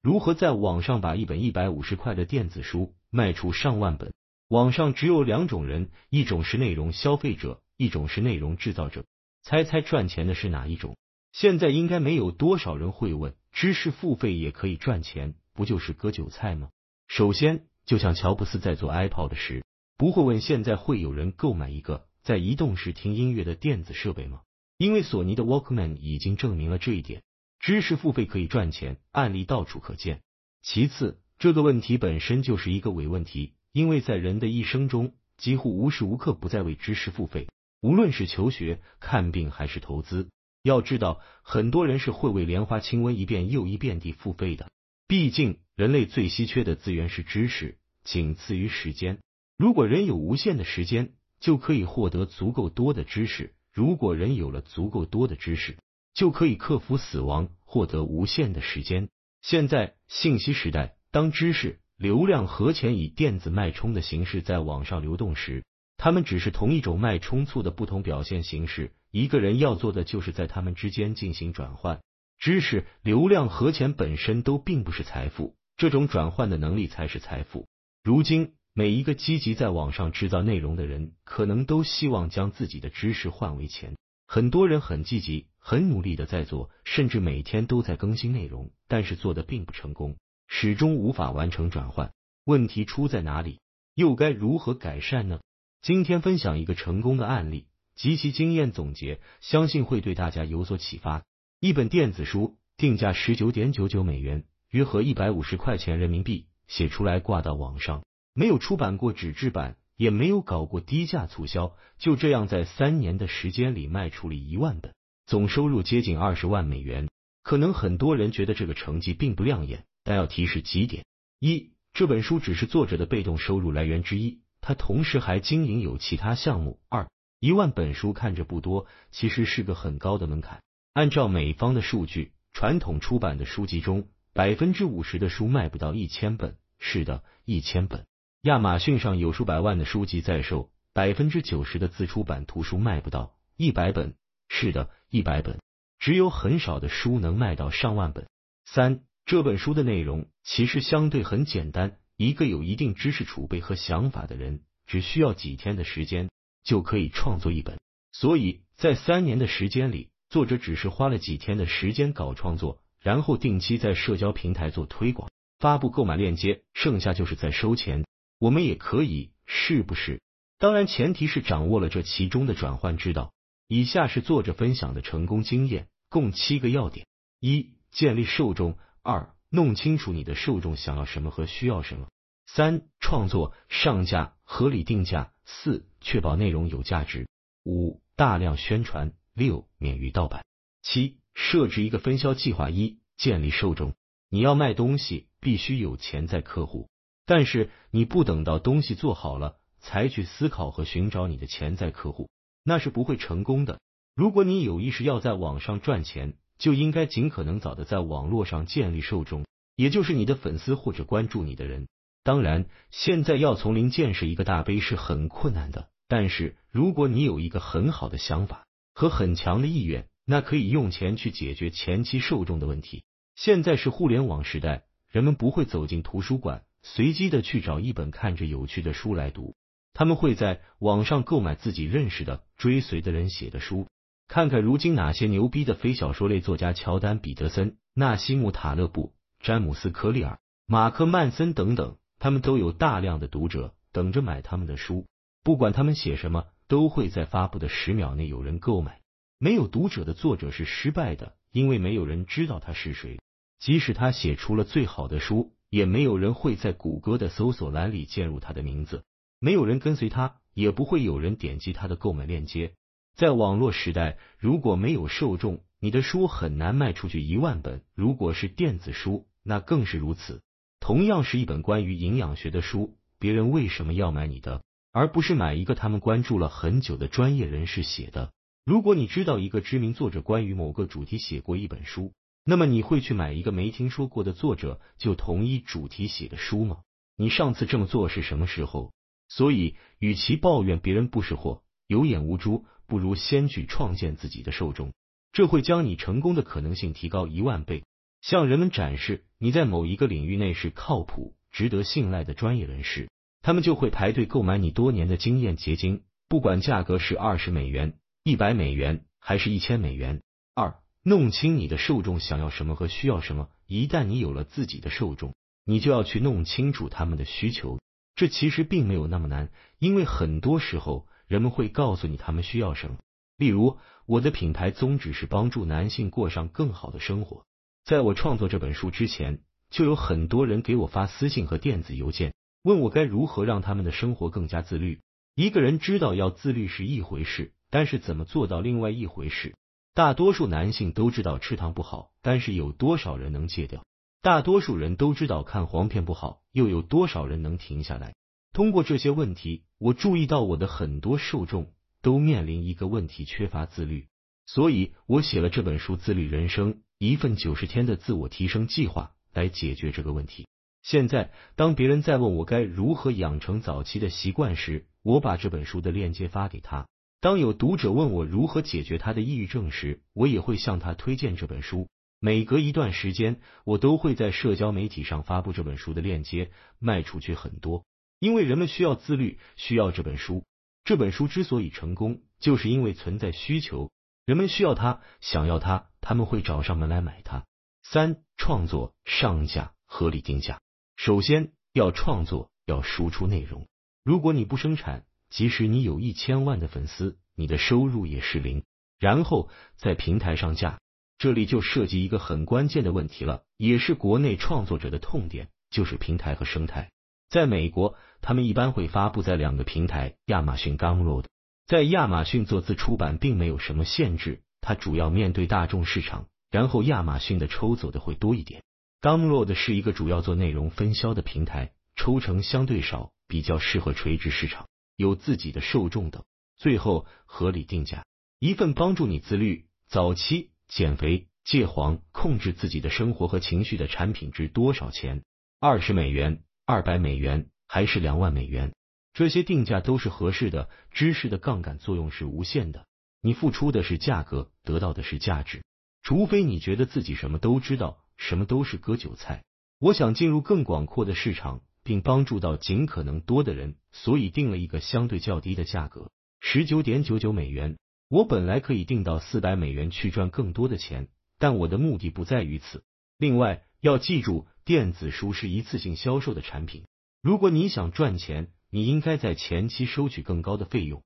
如何在网上把一本一百五十块的电子书卖出上万本？网上只有两种人，一种是内容消费者，一种是内容制造者。猜猜赚钱的是哪一种？现在应该没有多少人会问，知识付费也可以赚钱，不就是割韭菜吗？首先，就像乔布斯在做 iPod 时，不会问现在会有人购买一个在移动时听音乐的电子设备吗？因为索尼的 Walkman 已经证明了这一点。知识付费可以赚钱，案例到处可见。其次，这个问题本身就是一个伪问题，因为在人的一生中，几乎无时无刻不在为知识付费，无论是求学、看病还是投资。要知道，很多人是会为莲花清瘟一遍又一遍地付费的。毕竟，人类最稀缺的资源是知识，仅次于时间。如果人有无限的时间，就可以获得足够多的知识；如果人有了足够多的知识，就可以克服死亡，获得无限的时间。现在信息时代，当知识、流量和钱以电子脉冲的形式在网上流动时，它们只是同一种脉冲簇的不同表现形式。一个人要做的就是在它们之间进行转换。知识、流量和钱本身都并不是财富，这种转换的能力才是财富。如今，每一个积极在网上制造内容的人，可能都希望将自己的知识换为钱。很多人很积极。很努力的在做，甚至每天都在更新内容，但是做的并不成功，始终无法完成转换。问题出在哪里？又该如何改善呢？今天分享一个成功的案例及其经验总结，相信会对大家有所启发。一本电子书定价十九点九九美元，约合一百五十块钱人民币，写出来挂到网上，没有出版过纸质版，也没有搞过低价促销，就这样在三年的时间里卖出了一万本。总收入接近二十万美元，可能很多人觉得这个成绩并不亮眼，但要提示几点：一，这本书只是作者的被动收入来源之一，他同时还经营有其他项目；二，一万本书看着不多，其实是个很高的门槛。按照美方的数据，传统出版的书籍中，百分之五十的书卖不到一千本。是的，一千本。亚马逊上有数百万的书籍在售，百分之九十的自出版图书卖不到一百本。是的，一百本，只有很少的书能卖到上万本。三，这本书的内容其实相对很简单，一个有一定知识储备和想法的人，只需要几天的时间就可以创作一本。所以在三年的时间里，作者只是花了几天的时间搞创作，然后定期在社交平台做推广，发布购买链接，剩下就是在收钱。我们也可以，是不是？当然，前提是掌握了这其中的转换之道。以下是作者分享的成功经验，共七个要点：一、建立受众；二、弄清楚你的受众想要什么和需要什么；三、创作上架，合理定价；四、确保内容有价值；五、大量宣传；六、免于盗版；七、设置一个分销计划。一、建立受众。你要卖东西，必须有潜在客户，但是你不等到东西做好了才去思考和寻找你的潜在客户。那是不会成功的。如果你有意识要在网上赚钱，就应该尽可能早的在网络上建立受众，也就是你的粉丝或者关注你的人。当然，现在要从零建设一个大 V 是很困难的，但是如果你有一个很好的想法和很强的意愿，那可以用钱去解决前期受众的问题。现在是互联网时代，人们不会走进图书馆，随机的去找一本看着有趣的书来读。他们会在网上购买自己认识的、追随的人写的书，看看如今哪些牛逼的非小说类作家，乔丹·彼得森、纳西姆·塔勒布、詹姆斯·科利尔、马克·曼森等等，他们都有大量的读者等着买他们的书。不管他们写什么，都会在发布的十秒内有人购买。没有读者的作者是失败的，因为没有人知道他是谁。即使他写出了最好的书，也没有人会在谷歌的搜索栏里键入他的名字。没有人跟随他，也不会有人点击他的购买链接。在网络时代，如果没有受众，你的书很难卖出去一万本。如果是电子书，那更是如此。同样是一本关于营养学的书，别人为什么要买你的，而不是买一个他们关注了很久的专业人士写的？如果你知道一个知名作者关于某个主题写过一本书，那么你会去买一个没听说过的作者就同一主题写的书吗？你上次这么做是什么时候？所以，与其抱怨别人不识货、有眼无珠，不如先去创建自己的受众，这会将你成功的可能性提高一万倍。向人们展示你在某一个领域内是靠谱、值得信赖的专业人士，他们就会排队购买你多年的经验结晶，不管价格是二十美元、一百美元还是一千美元。二，弄清你的受众想要什么和需要什么。一旦你有了自己的受众，你就要去弄清楚他们的需求。这其实并没有那么难，因为很多时候人们会告诉你他们需要什么。例如，我的品牌宗旨是帮助男性过上更好的生活。在我创作这本书之前，就有很多人给我发私信和电子邮件，问我该如何让他们的生活更加自律。一个人知道要自律是一回事，但是怎么做到另外一回事。大多数男性都知道吃糖不好，但是有多少人能戒掉？大多数人都知道看黄片不好，又有多少人能停下来？通过这些问题，我注意到我的很多受众都面临一个问题：缺乏自律。所以我写了这本书《自律人生》，一份九十天的自我提升计划，来解决这个问题。现在，当别人在问我该如何养成早期的习惯时，我把这本书的链接发给他。当有读者问我如何解决他的抑郁症时，我也会向他推荐这本书。每隔一段时间，我都会在社交媒体上发布这本书的链接，卖出去很多。因为人们需要自律，需要这本书。这本书之所以成功，就是因为存在需求，人们需要它，想要它，他们会找上门来买它。三、创作、上架、合理定价。首先要创作，要输出内容。如果你不生产，即使你有一千万的粉丝，你的收入也是零。然后在平台上架。这里就涉及一个很关键的问题了，也是国内创作者的痛点，就是平台和生态。在美国，他们一般会发布在两个平台：亚马逊、Gumroad。在亚马逊做自出版并没有什么限制，它主要面对大众市场，然后亚马逊的抽走的会多一点。Gumroad 是一个主要做内容分销的平台，抽成相对少，比较适合垂直市场，有自己的受众等。最后，合理定价，一份帮助你自律早期。减肥、戒黄、控制自己的生活和情绪的产品值多少钱？二十美元、二百美元还是两万美元？这些定价都是合适的。知识的杠杆作用是无限的，你付出的是价格，得到的是价值。除非你觉得自己什么都知道，什么都是割韭菜。我想进入更广阔的市场，并帮助到尽可能多的人，所以定了一个相对较低的价格，十九点九九美元。我本来可以定到四百美元去赚更多的钱，但我的目的不在于此。另外，要记住，电子书是一次性销售的产品。如果你想赚钱，你应该在前期收取更高的费用，